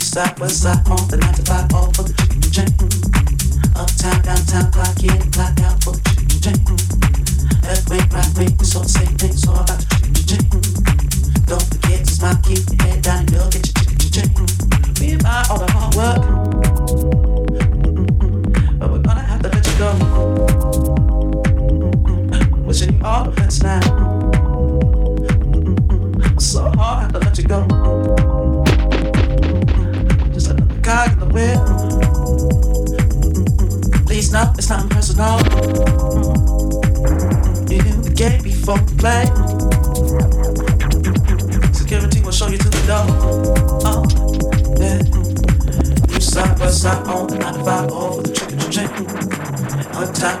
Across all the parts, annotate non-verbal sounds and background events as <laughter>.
east side, west side, on the 9 to 5, all for the chicken and jam. Uptown, downtown, clock in, clock out for the chicken and jam. Left wing, right wing, it's all the same thing, it's all about the chicken and jam. Don't forget to smile, keep your head down, and you'll get your chicken and jam. We buy all the hard work, but we're gonna have to let you go. Wishing you all the best now. So hard to let you go. you knew the game before played. Security will show you to the door. Oh, yeah. Mm-hmm. You side by side on the 95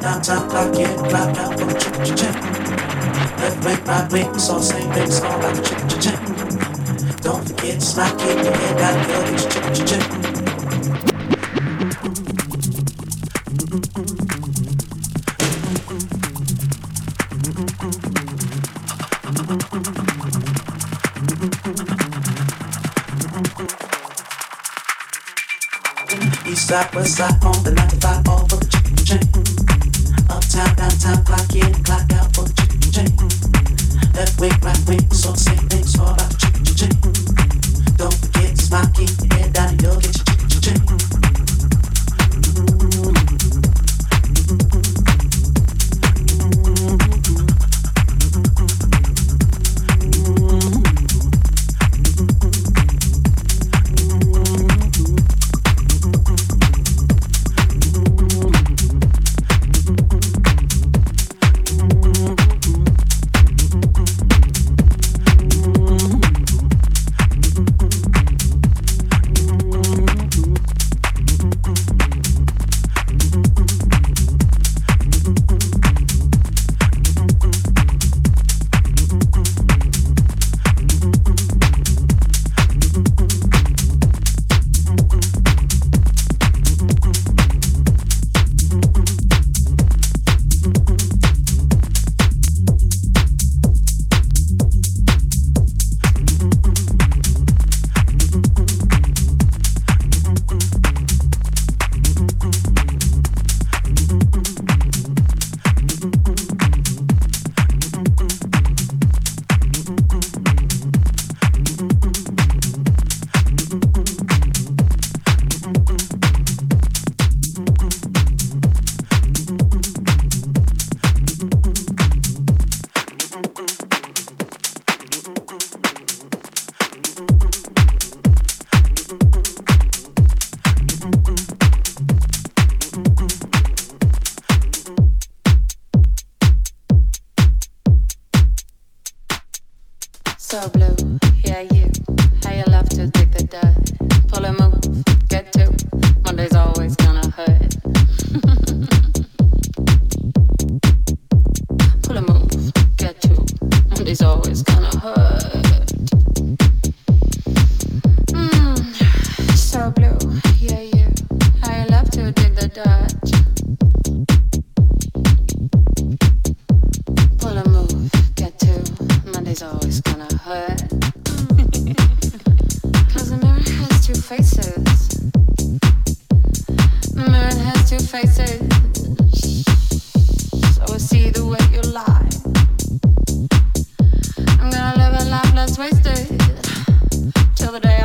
the clock mm-hmm. in, clock out for the mm-hmm. it's all same thing, it's all the. Don't forget, to not keep your head down, girl, it's chicken chicken. side, west side, on the 95, all for the chicken and chain. Uptown, downtown, clock in, clock out. gonna hurt. <laughs> Cause the mirror has two faces. The mirror has two faces. So I see the way you lie. I'm gonna live a life less wasted till the day.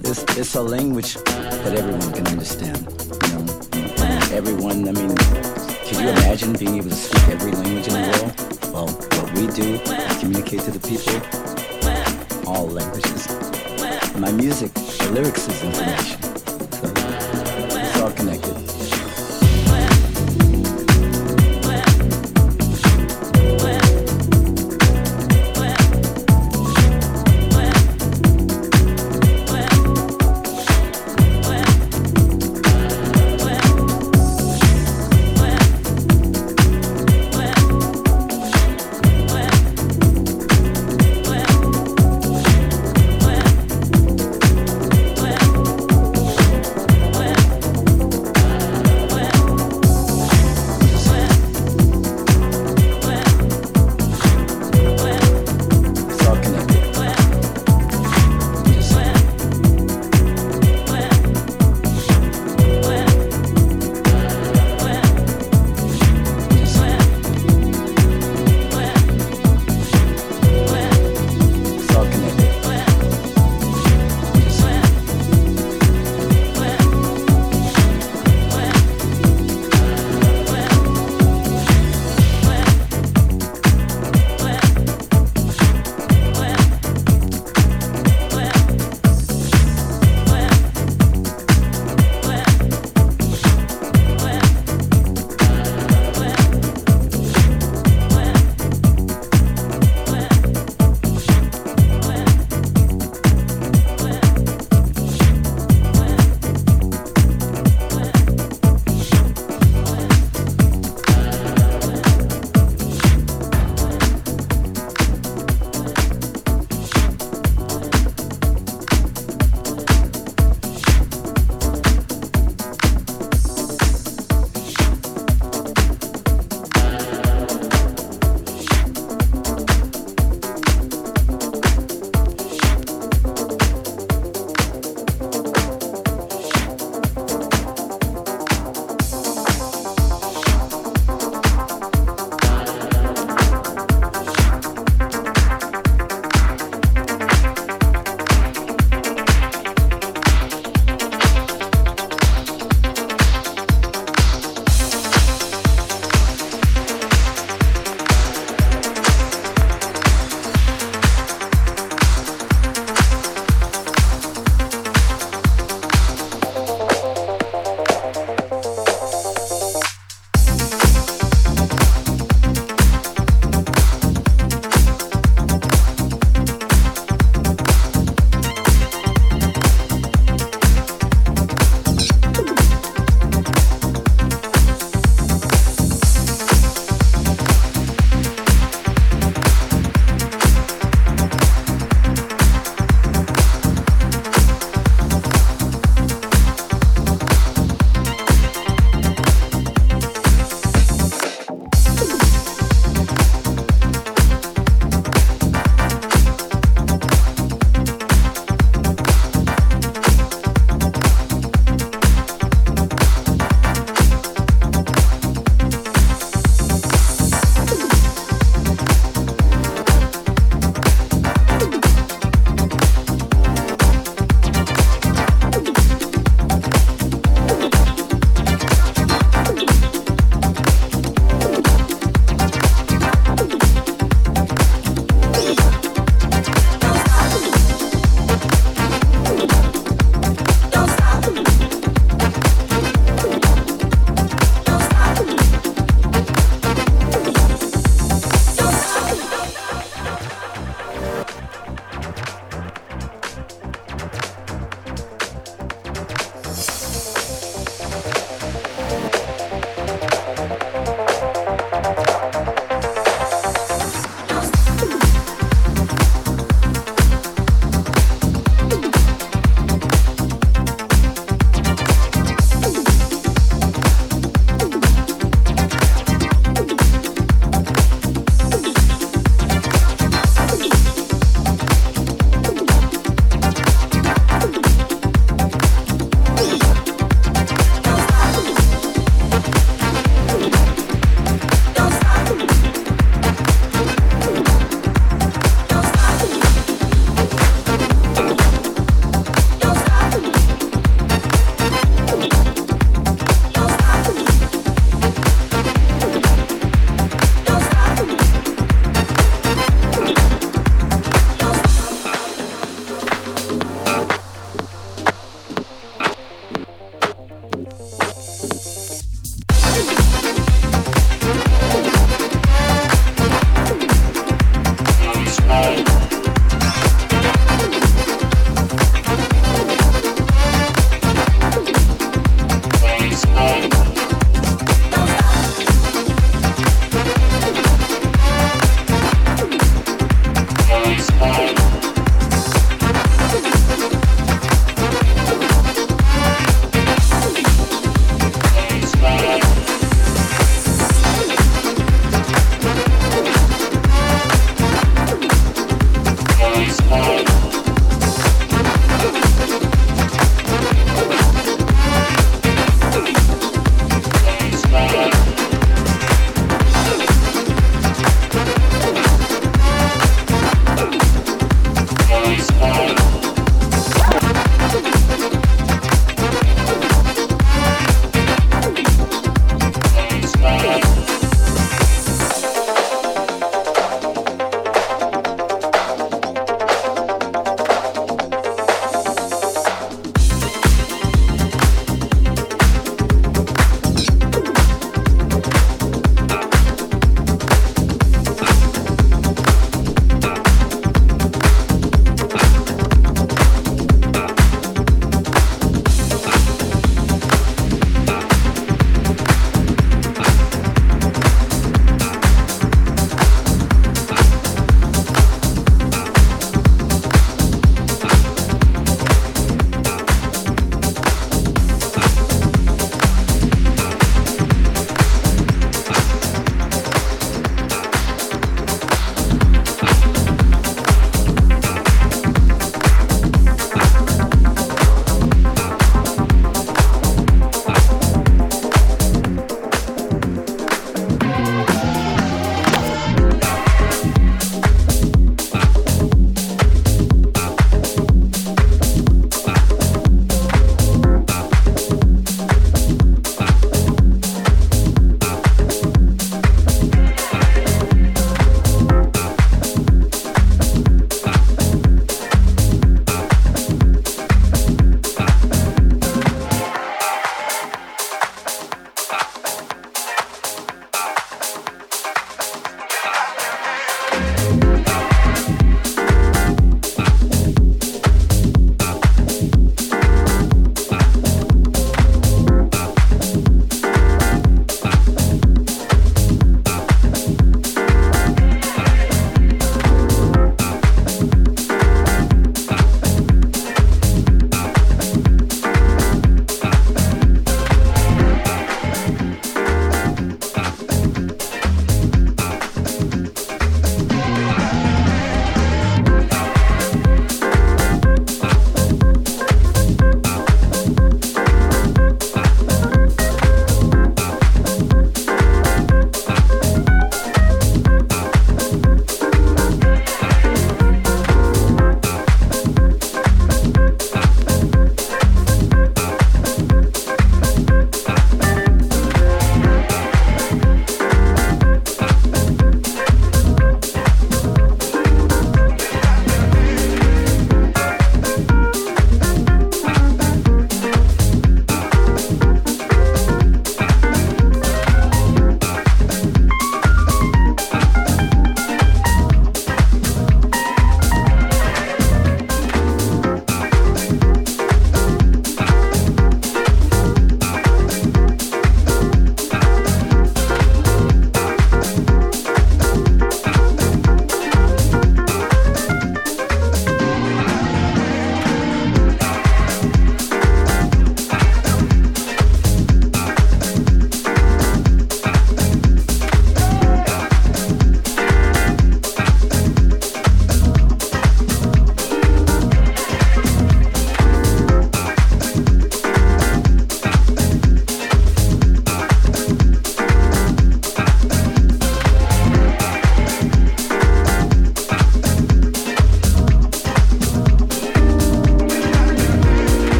It's it's a language that everyone can understand. You know, everyone. I mean, can you imagine being able to speak every language in the world? Well, what we do is communicate to the people all languages. My music, the lyrics is information. So it's all connected.